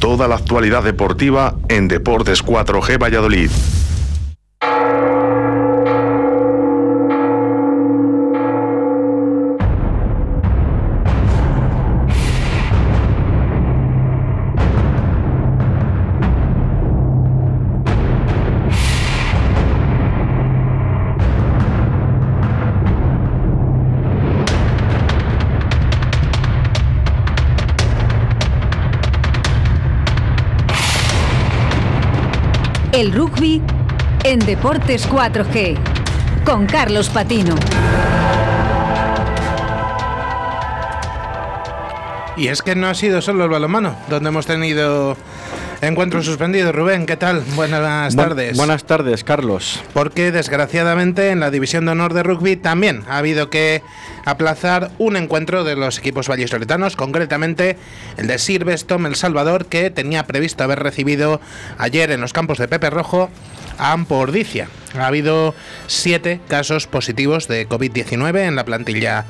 Toda la actualidad deportiva en Deportes 4G Valladolid. Deportes 4G con Carlos Patino. Y es que no ha sido solo el balonmano, donde hemos tenido encuentros suspendidos. Rubén, ¿qué tal? Buenas tardes. buenas tardes, Carlos. Porque desgraciadamente en la División de Honor de Rugby también ha habido que aplazar un encuentro de los equipos vallisoletanos, concretamente el de Sirvestom El Salvador, que tenía previsto haber recibido ayer en los campos de Pepe Rojo a Ampordicia. Ha habido siete casos positivos de COVID-19 en la plantilla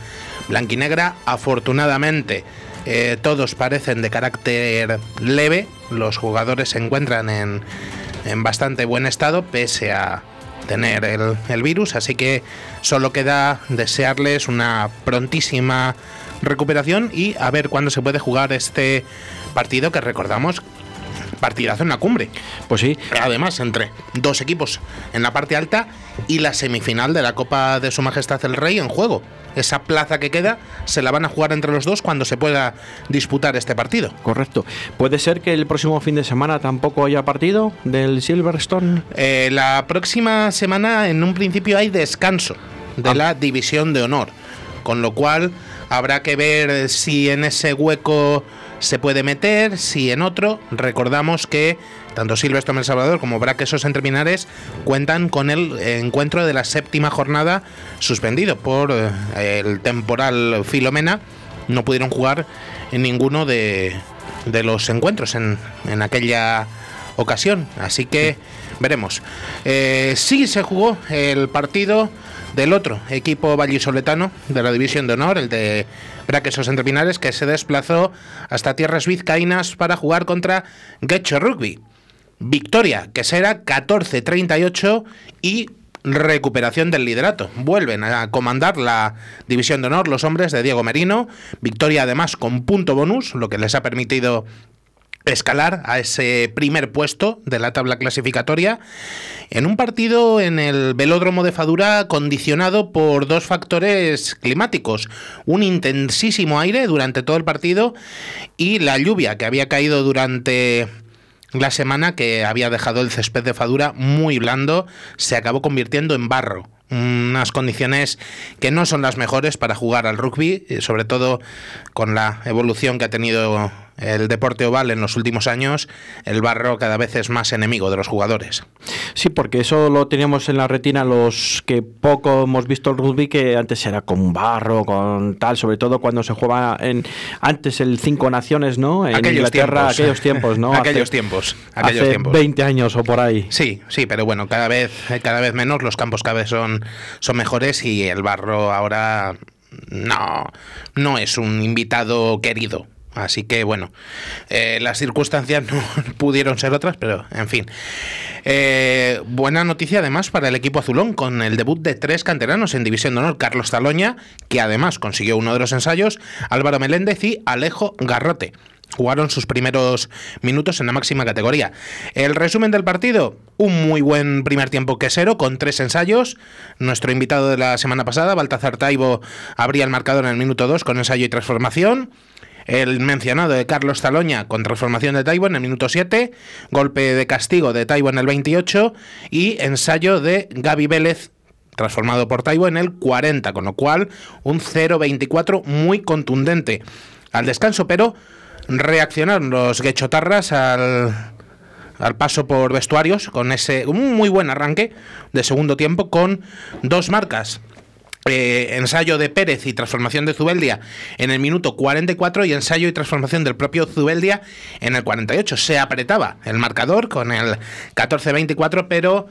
blanquinegra. Afortunadamente, eh, todos parecen de carácter leve. Los jugadores se encuentran en, en bastante buen estado, pese a tener el, el virus. Así que solo queda desearles una prontísima recuperación y a ver cuándo se puede jugar este partido que recordamos partidazo en la cumbre. Pues sí. Además, entre dos equipos en la parte alta y la semifinal de la Copa de Su Majestad el Rey en juego. Esa plaza que queda se la van a jugar entre los dos cuando se pueda disputar este partido. Correcto. ¿Puede ser que el próximo fin de semana tampoco haya partido del Silverstone? Eh, la próxima semana, en un principio, hay descanso de Ah. la División de Honor. Con lo cual, habrá que ver si en ese hueco se puede meter, si en otro. Recordamos que tanto Silvestre El Salvador como Braquesos en Terminares cuentan con el encuentro de la séptima jornada suspendido por eh, el temporal Filomena. No pudieron jugar en ninguno de, de los encuentros en, en aquella ocasión. Así que veremos. Eh, sí se jugó el partido del otro equipo vallisoletano de la División de Honor, el de Braquesos entre Pinares, que se desplazó hasta tierras vizcaínas para jugar contra Guecho Rugby. Victoria, que será 14-38 y recuperación del liderato. Vuelven a comandar la división de honor los hombres de Diego Merino. Victoria además con punto bonus, lo que les ha permitido escalar a ese primer puesto de la tabla clasificatoria en un partido en el velódromo de Fadura condicionado por dos factores climáticos, un intensísimo aire durante todo el partido y la lluvia que había caído durante la semana que había dejado el césped de Fadura muy blando, se acabó convirtiendo en barro. Unas condiciones que no son las mejores para jugar al rugby, eh, sobre todo con la evolución que ha tenido el deporte oval en los últimos años, el barro cada vez es más enemigo de los jugadores. Sí, porque eso lo teníamos en la retina los que poco hemos visto el rugby, que antes era con barro, con tal, sobre todo cuando se jugaba en antes el Cinco Naciones, ¿no? En Aquellos Inglaterra, tiempos. aquellos tiempos, ¿no? Aquellos Hace- tiempos, aquellos hace tiempos. 20 años o por ahí. Sí, sí, pero bueno, cada vez, cada vez menos, los campos cada vez son, son mejores y el barro ahora no, no es un invitado querido. Así que bueno, eh, las circunstancias no pudieron ser otras, pero en fin. Eh, buena noticia además para el equipo azulón con el debut de tres canteranos en División de Honor, Carlos Taloña, que además consiguió uno de los ensayos, Álvaro Meléndez y Alejo Garrote. Jugaron sus primeros minutos en la máxima categoría. El resumen del partido, un muy buen primer tiempo quesero con tres ensayos. Nuestro invitado de la semana pasada, Baltazar Taibo, abría el marcador en el minuto 2 con ensayo y transformación. El mencionado de Carlos Taloña con transformación de Taibo en el minuto 7, golpe de castigo de Taibo en el 28 y ensayo de Gaby Vélez transformado por Taibo en el 40, con lo cual un 0-24 muy contundente. Al descanso, pero reaccionaron los guechotarras al, al paso por vestuarios con ese un muy buen arranque de segundo tiempo con dos marcas eh, ensayo de Pérez y transformación de Zubeldia en el minuto 44 y ensayo y transformación del propio Zubeldia en el 48. Se apretaba el marcador con el 14-24, pero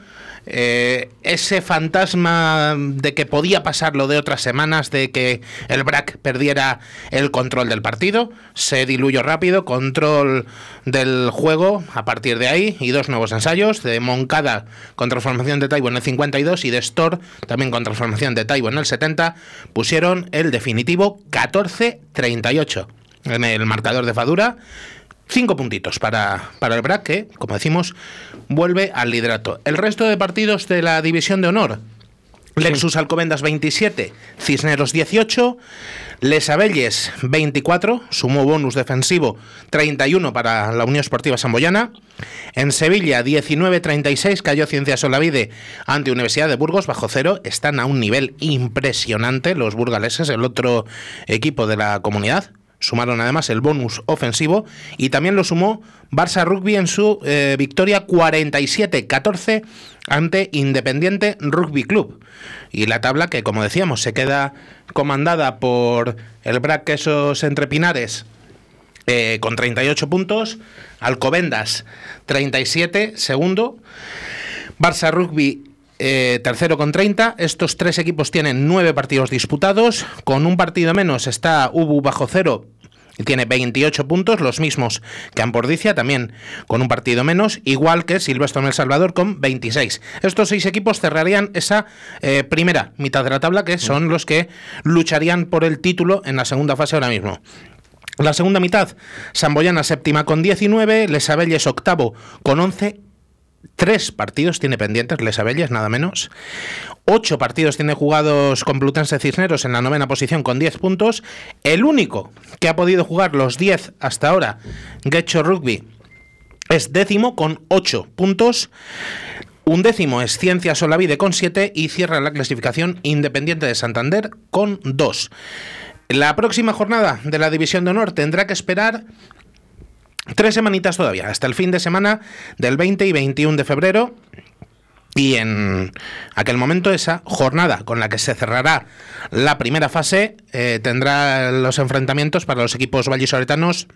eh, ese fantasma de que podía pasar lo de otras semanas, de que el BRAC perdiera el control del partido, se diluyó rápido, control del juego a partir de ahí y dos nuevos ensayos de Moncada con transformación de Taibo en el 52 y de Store también con transformación de Taibo en el 70 pusieron el definitivo 14-38 en el marcador de Fadura. Cinco puntitos para, para el BRAC, que, como decimos, vuelve al liderato. El resto de partidos de la División de Honor. Lexus Alcobendas 27, Cisneros 18, Les Abelles 24, sumó bonus defensivo 31 para la Unión Esportiva Samboyana. En Sevilla 19-36 cayó Ciencias Solavide ante Universidad de Burgos bajo cero. Están a un nivel impresionante los burgaleses, el otro equipo de la comunidad. Sumaron además el bonus ofensivo y también lo sumó Barça Rugby en su eh, victoria 47-14 ante Independiente Rugby Club. Y la tabla que, como decíamos, se queda comandada por el Brac Quesos Entre Pinares eh, con 38 puntos, Alcobendas 37, segundo, Barça Rugby eh, tercero con 30. Estos tres equipos tienen nueve partidos disputados. Con un partido menos está Ubu bajo cero y tiene 28 puntos, los mismos que Ampordicia, también con un partido menos, igual que Silvestre en El Salvador con 26. Estos seis equipos cerrarían esa eh, primera mitad de la tabla, que son los que lucharían por el título en la segunda fase ahora mismo. La segunda mitad, Samboyana séptima con 19, Lesabelles octavo con 11 Tres partidos tiene pendientes Les Abelles, nada menos. Ocho partidos tiene jugados Complutense Cisneros en la novena posición con diez puntos. El único que ha podido jugar los diez hasta ahora, Getcho Rugby, es décimo con ocho puntos. Un décimo es Ciencia Solavide con siete y cierra la clasificación Independiente de Santander con dos. La próxima jornada de la División de Honor tendrá que esperar Tres semanitas todavía, hasta el fin de semana del 20 y 21 de febrero. Y en aquel momento esa jornada con la que se cerrará la primera fase eh, tendrá los enfrentamientos para los equipos vallisoletanos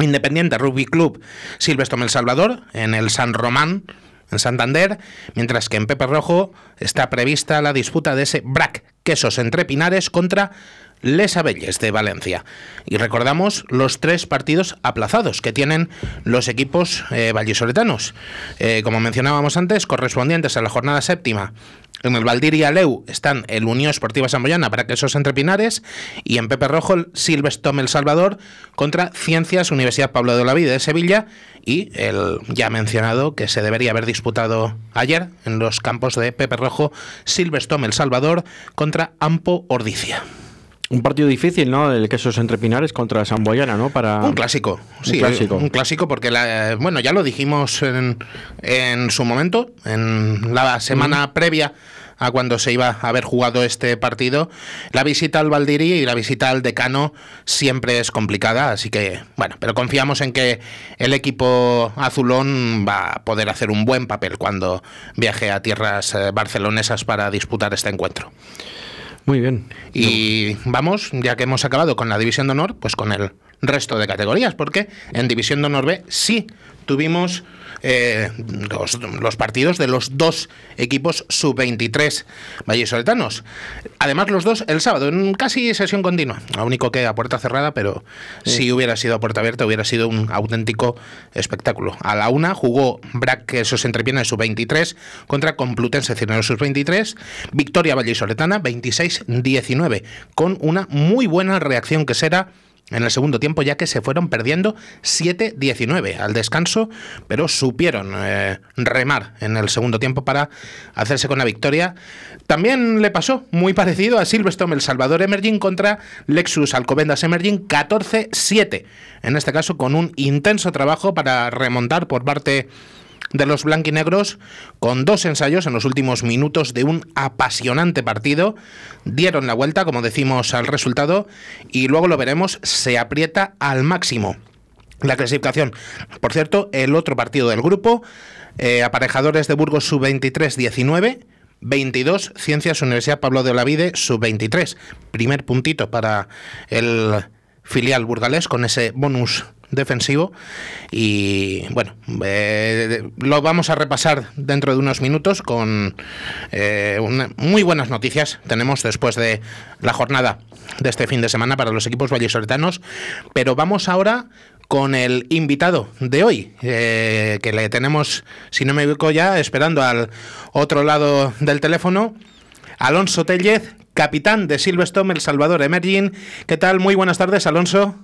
Independiente Rugby Club Silvestre El Salvador en el San Román en Santander, mientras que en Pepe Rojo está prevista la disputa de ese BRAC Quesos entre Pinares contra les Abelles de Valencia. Y recordamos los tres partidos aplazados que tienen los equipos eh, vallisoletanos. Eh, como mencionábamos antes, correspondientes a la jornada séptima. En el Valdir y Aleu están el Unión Esportiva Samboyana para que esos entre Pinares y en Pepe Rojo el Silvestre El Salvador contra Ciencias Universidad Pablo de la Vida de Sevilla y el ya mencionado que se debería haber disputado ayer en los campos de Pepe Rojo Silvestre El Salvador contra Ampo Ordicia. Un partido difícil, ¿no? El Quesos Entre Pinares contra San Boyana, ¿no? Para... Un clásico, sí, un clásico. Un clásico porque, la, bueno, ya lo dijimos en, en, su momento, en la semana previa a cuando se iba a haber jugado este partido. La visita al Valdiri y la visita al Decano siempre es complicada, así que, bueno, pero confiamos en que el equipo azulón va a poder hacer un buen papel cuando viaje a tierras eh, barcelonesas para disputar este encuentro. Muy bien. Y vamos, ya que hemos acabado con la División de Honor, pues con el resto de categorías, porque en División de Honor B sí tuvimos eh, los, partidos de los dos equipos sub-23 vallesoletanos. Además, los dos el sábado, en casi sesión continua. Lo único que a puerta cerrada, pero si hubiera sido a puerta abierta, hubiera sido un auténtico espectáculo. A la una jugó Brac, que esos entrepiernas sub-23, contra Complutense Cisneros sub-23, victoria vallesoletana 26-19, con una muy buena reacción que será en el segundo tiempo, ya que se fueron perdiendo 7-19 al descanso, pero supieron eh, remar en el segundo tiempo para hacerse con la victoria. También le pasó muy parecido a Silverstone. El Salvador Emerging contra Lexus Alcobendas Emerging 14-7, en este caso con un intenso trabajo para remontar por parte de los blanquinegros con dos ensayos en los últimos minutos de un apasionante partido. Dieron la vuelta, como decimos, al resultado y luego lo veremos, se aprieta al máximo la clasificación. Por cierto, el otro partido del grupo, eh, aparejadores de Burgos sub-23 19, 22, Ciencias Universidad Pablo de Olavide, sub-23. Primer puntito para el filial burgalés con ese bonus defensivo y bueno eh, lo vamos a repasar dentro de unos minutos con eh, muy buenas noticias tenemos después de la jornada de este fin de semana para los equipos vallisoletanos pero vamos ahora con el invitado de hoy, eh, que le tenemos, si no me equivoco ya, esperando al otro lado del teléfono, Alonso Tellez, capitán de Silverstone El Salvador Emerging. ¿Qué tal? Muy buenas tardes, Alonso.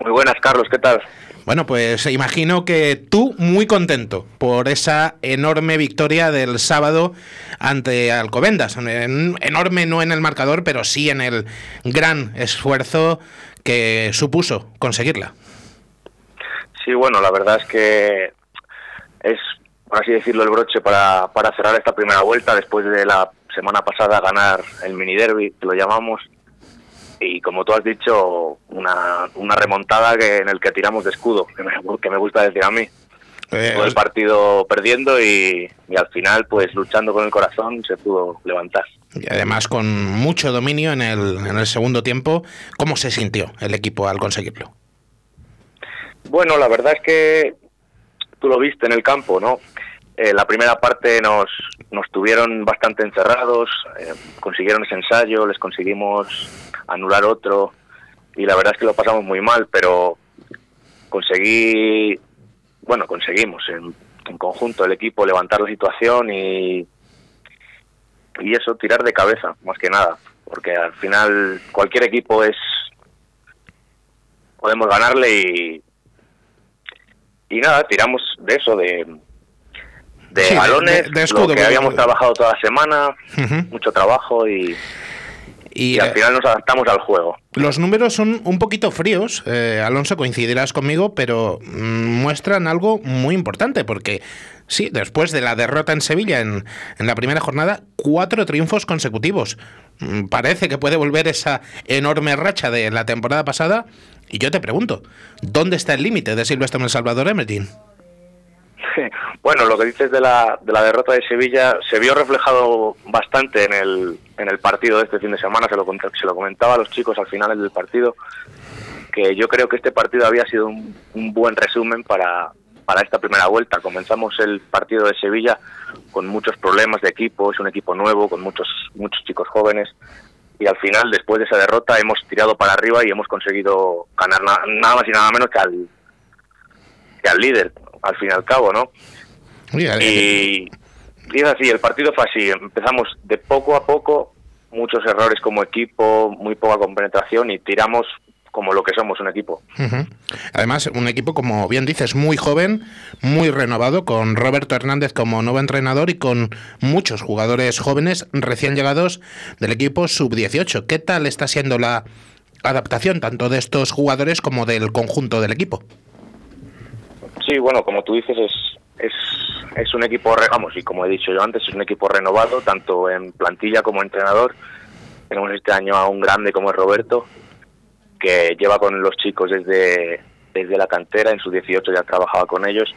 Muy buenas, Carlos, ¿qué tal? Bueno, pues imagino que tú muy contento por esa enorme victoria del sábado ante Alcobendas. Enorme no en el marcador, pero sí en el gran esfuerzo que supuso conseguirla. Sí, bueno, la verdad es que es, por así decirlo, el broche para, para cerrar esta primera vuelta después de la semana pasada ganar el mini derby, que lo llamamos, y como tú has dicho, una, una remontada que, en el que tiramos de escudo, que me, que me gusta decir a mí. Eh, Todo el partido perdiendo y, y, al final, pues luchando con el corazón, se pudo levantar. Y además con mucho dominio en el, en el segundo tiempo. ¿Cómo se sintió el equipo al conseguirlo? Bueno, la verdad es que tú lo viste en el campo, ¿no? Eh, la primera parte nos, nos tuvieron bastante encerrados, eh, consiguieron ese ensayo, les conseguimos anular otro y la verdad es que lo pasamos muy mal, pero conseguí, bueno, conseguimos en, en conjunto el equipo levantar la situación y, y eso, tirar de cabeza, más que nada, porque al final cualquier equipo es, podemos ganarle y, y nada, tiramos de eso, de, de balones, de, escudo, lo que habíamos trabajado toda la semana, mucho trabajo y, y, al final nos adaptamos al juego. Los números son un poquito fríos, eh, Alonso, coincidirás conmigo, pero mm, muestran algo muy importante, porque sí, después de la derrota en Sevilla en, en la primera jornada, cuatro triunfos consecutivos. Mm, parece que puede volver esa enorme racha de la temporada pasada y yo te pregunto, ¿dónde está el límite de Silvestre en El Salvador Emerging? Bueno, lo que dices de la, de la derrota de Sevilla se vio reflejado bastante en el, en el partido de este fin de semana, se lo, se lo comentaba a los chicos al final del partido, que yo creo que este partido había sido un, un buen resumen para, para esta primera vuelta. Comenzamos el partido de Sevilla con muchos problemas de equipo, es un equipo nuevo, con muchos, muchos chicos jóvenes, y al final, después de esa derrota, hemos tirado para arriba y hemos conseguido ganar nada más y nada menos que al, que al líder, al fin y al cabo, ¿no? y, y es así, el partido fue así, empezamos de poco a poco, muchos errores como equipo, muy poca compenetración y tiramos como lo que somos, un equipo. Además, un equipo, como bien dices, muy joven, muy renovado, con Roberto Hernández como nuevo entrenador y con muchos jugadores jóvenes recién llegados del equipo sub-18. ¿Qué tal está siendo la adaptación tanto de estos jugadores como del conjunto del equipo? Sí, bueno, como tú dices, es, es, es un equipo, vamos, y como he dicho yo antes, es un equipo renovado, tanto en plantilla como entrenador. Tenemos este año a un grande como es Roberto, que lleva con los chicos desde, desde la cantera, en sus 18 ya trabajaba con ellos.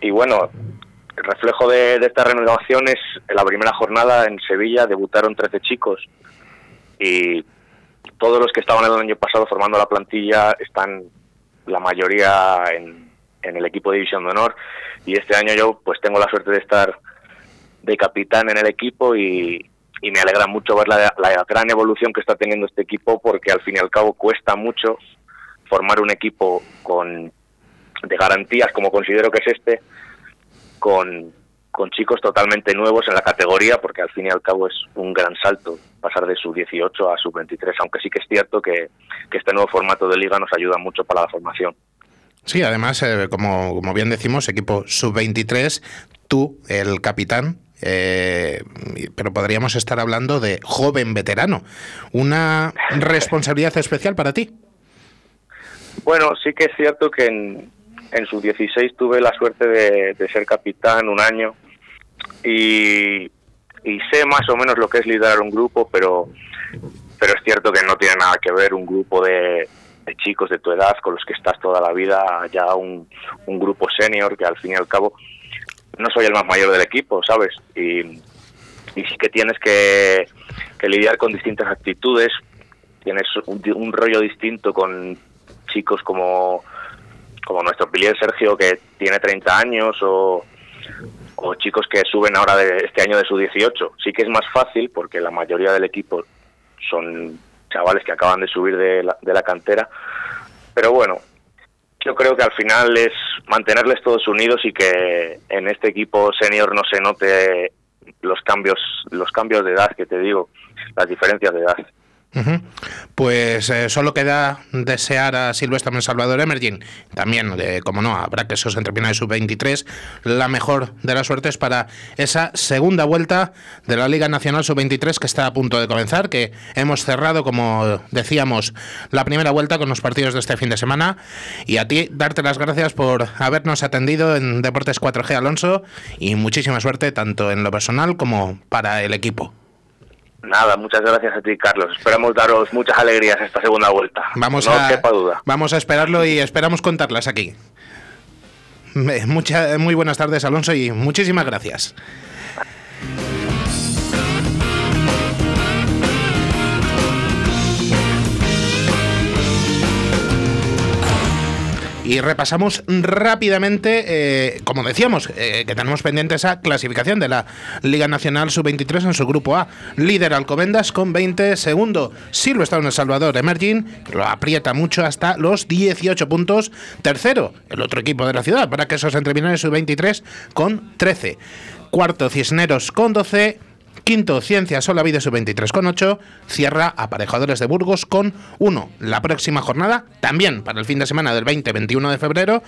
Y bueno, el reflejo de, de esta renovación es en la primera jornada en Sevilla debutaron 13 chicos y todos los que estaban el año pasado formando la plantilla están la mayoría en, en el equipo de División de Honor. Y este año yo pues tengo la suerte de estar de capitán en el equipo y, me alegra mucho ver la, la, gran evolución que está teniendo este equipo porque al fin y al cabo cuesta mucho formar un equipo con de garantías como considero que es este con, con chicos totalmente nuevos en la categoría porque al fin y al cabo es un gran salto pasar de sub 18 a sub 23 aunque sí que es cierto que, que este nuevo formato de liga nos ayuda mucho para la formación Sí, además, eh, como, bien decimos, equipo sub-23, tú, el capitán, eh, pero podríamos estar hablando de joven veterano. ¿Una responsabilidad especial para ti? Bueno, sí que es cierto que en, en sus 16 tuve la suerte de, de ser capitán un año y, y, sé más o menos lo que es liderar un grupo, pero, pero es cierto que no tiene nada que ver un grupo de, de chicos de tu edad con los que estás toda la vida, ya un, un grupo senior que al fin y al cabo no soy el más mayor del equipo, ¿sabes? Y, y sí que tienes que, que lidiar con distintas actitudes, tienes un, rollo distinto con chicos como, como nuestro pilier Sergio que tiene 30 años o, o chicos que suben ahora de este año de su 18. Sí que es más fácil porque la mayoría del equipo son chavales que acaban de subir de la, de la cantera, pero bueno, yo creo que al final es mantenerles todos unidos y que en este equipo senior no se note los cambios los cambios de edad que te digo, las diferencias de edad. Pues eh, solo queda desear a Silvestre Salvador Emerging, también, de, como no, habrá que esos entrepina de sub-23, la mejor de las suertes para esa segunda vuelta de la Liga Nacional sub-23 que está a punto de comenzar, que hemos cerrado, como decíamos, la primera vuelta con los partidos de este fin de semana. Y a ti, darte las gracias por habernos atendido en Deportes 4G, Alonso, y muchísima suerte tanto en lo personal como para el equipo. Nada, muchas gracias a ti, Carlos. Esperamos daros muchas alegrías esta segunda vuelta. Vamos no a, quepa duda. Vamos a esperarlo y esperamos contarlas aquí. Mucha, muy buenas tardes, Alonso, y muchísimas gracias. Y repasamos rápidamente, eh, como decíamos, eh, que tenemos pendiente esa clasificación de la Liga Nacional Sub-23 en su grupo A. Líder Alcobendas con 20, segundo en El Salvador Emerging, lo aprieta mucho hasta los 18 puntos. Tercero, el otro equipo de la ciudad, para que esos entrevinales Sub-23 con 13. Cuarto Cisneros con 12. Quinto, Ciencia Sola Vida Sub-23 con 8. Cierra Aparejadores de Burgos con 1. La próxima jornada, también para el fin de semana del 20-21 de febrero,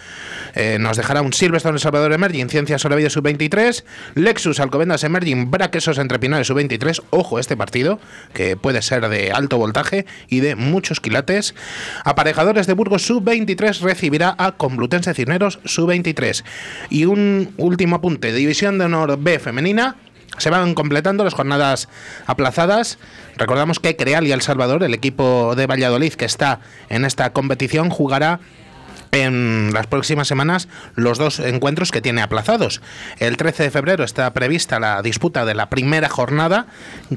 eh, nos dejará un Silverstone El Salvador Emerging, Ciencia Sola Vida Sub-23, Lexus Alcobendas Emerging, Braquesos Entrepinares Sub-23. Ojo este partido, que puede ser de alto voltaje y de muchos quilates. Aparejadores de Burgos Sub-23 recibirá a Complutense Cisneros Sub-23. Y un último apunte, División de Honor B femenina. Se van completando las jornadas aplazadas. Recordamos que Creal y El Salvador, el equipo de Valladolid que está en esta competición, jugará en las próximas semanas los dos encuentros que tiene aplazados. El 13 de febrero está prevista la disputa de la primera jornada,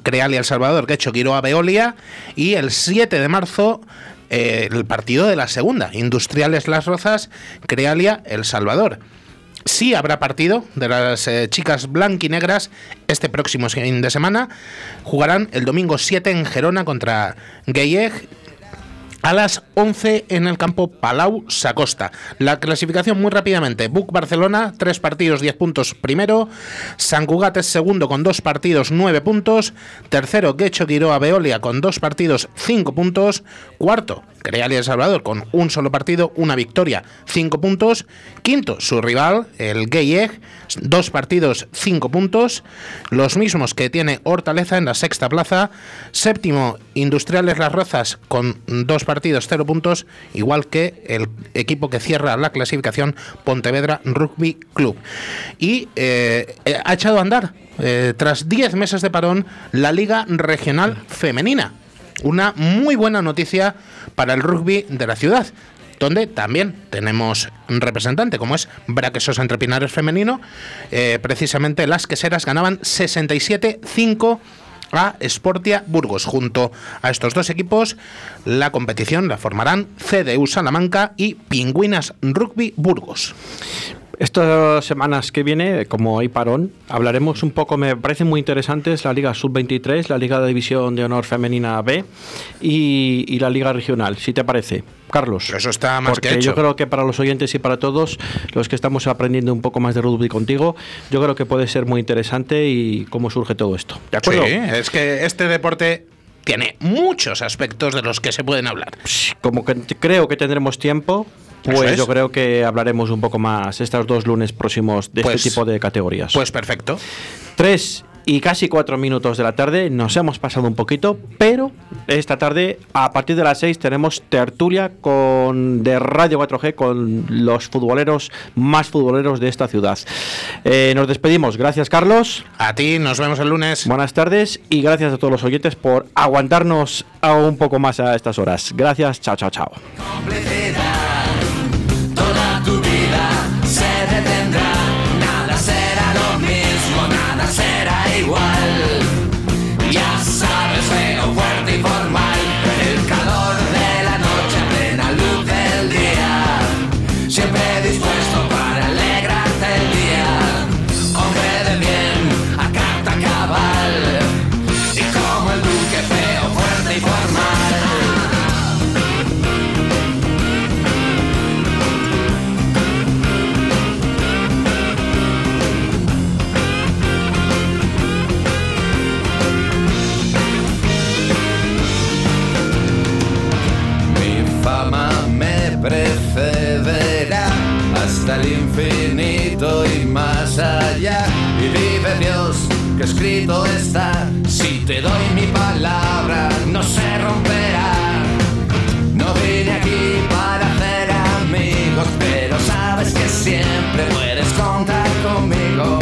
Creal y El Salvador, que hecho Quiroa Veolia, y el 7 de marzo eh, el partido de la segunda, Industriales Las Rozas, Crealia El Salvador. Sí habrá partido de las eh, chicas blanquinegras este próximo fin de semana. Jugarán el domingo 7 en Gerona contra Gayeg a las 11 en el campo Palau Sacosta. La clasificación muy rápidamente. Buc Barcelona, 3 partidos, 10 puntos primero. San Cugat es segundo con 2 partidos, 9 puntos. Tercero, Guecho Quiroa Veolia con 2 partidos, 5 puntos. Cuarto, Creal y El Salvador con un solo partido, una victoria, 5 puntos. Quinto, su rival, el Gayeg, 2 partidos, 5 puntos. Los mismos que tiene Hortaleza en la sexta plaza. Séptimo, Industriales Las Rozas con 2 partidos, 0 puntos, igual que el equipo que cierra la clasificación, Pontevedra Rugby Club. Y eh, eh, ha echado a andar, eh, tras 10 meses de parón, la Liga Regional Femenina. Una muy buena noticia para el rugby de la ciudad donde también tenemos un representante, como es Braquesos Entrepinares Femenino. Eh, precisamente las queseras ganaban 67-5 a Sportia Burgos. Junto a estos dos equipos, la competición la formarán CDU Salamanca y Pingüinas Rugby Burgos. Estas semanas que viene, como hay parón, hablaremos un poco, me parecen muy interesantes la Liga Sub-23, la Liga de División de Honor Femenina B y, y la Liga Regional, si te parece. Carlos. Eso está más Porque que hecho. yo creo que para los oyentes y para todos los que estamos aprendiendo un poco más de rugby contigo, yo creo que puede ser muy interesante y cómo surge todo esto. ¿De acuerdo? Sí, es que este deporte tiene muchos aspectos de los que se pueden hablar. Como que creo que tendremos tiempo, pues es. yo creo que hablaremos un poco más estos dos lunes próximos de Pues- este tipo de categorías. Pues perfecto. Tres y casi cuatro minutos de la tarde, nos hemos pasado un poquito, pero esta tarde, a partir de las seis, tenemos tertulia con, de Radio 4G con los futboleros más futboleros de esta ciudad. Eh, nos despedimos. Gracias, Carlos. A ti, nos vemos el lunes. Buenas tardes y gracias a todos los oyentes por aguantarnos a un poco más a estas horas. Gracias, chao, chao, chao. Infinito y más allá. Y vive Dios que escrito está. Si te doy mi palabra, no se romperá. No vine aquí para hacer amigos, pero sabes que siempre puedes contar conmigo.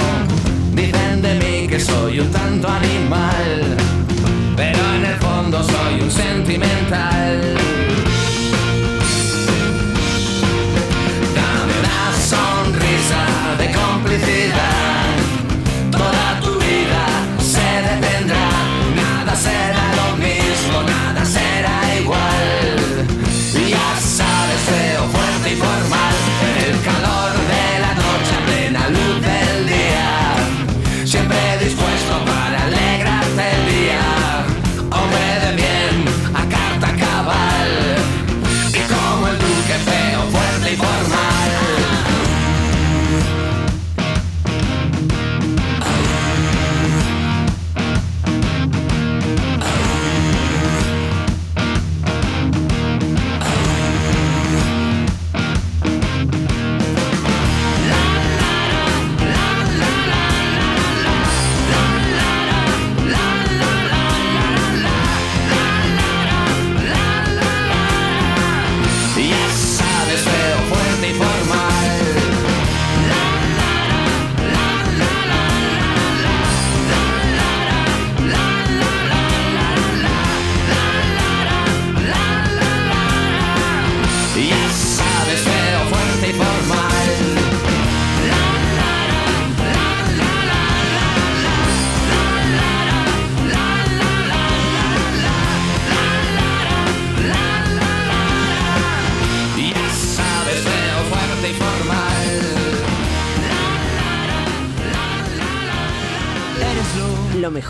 Dicen de mí que soy un tanto animal, pero en el fondo soy un sentimental.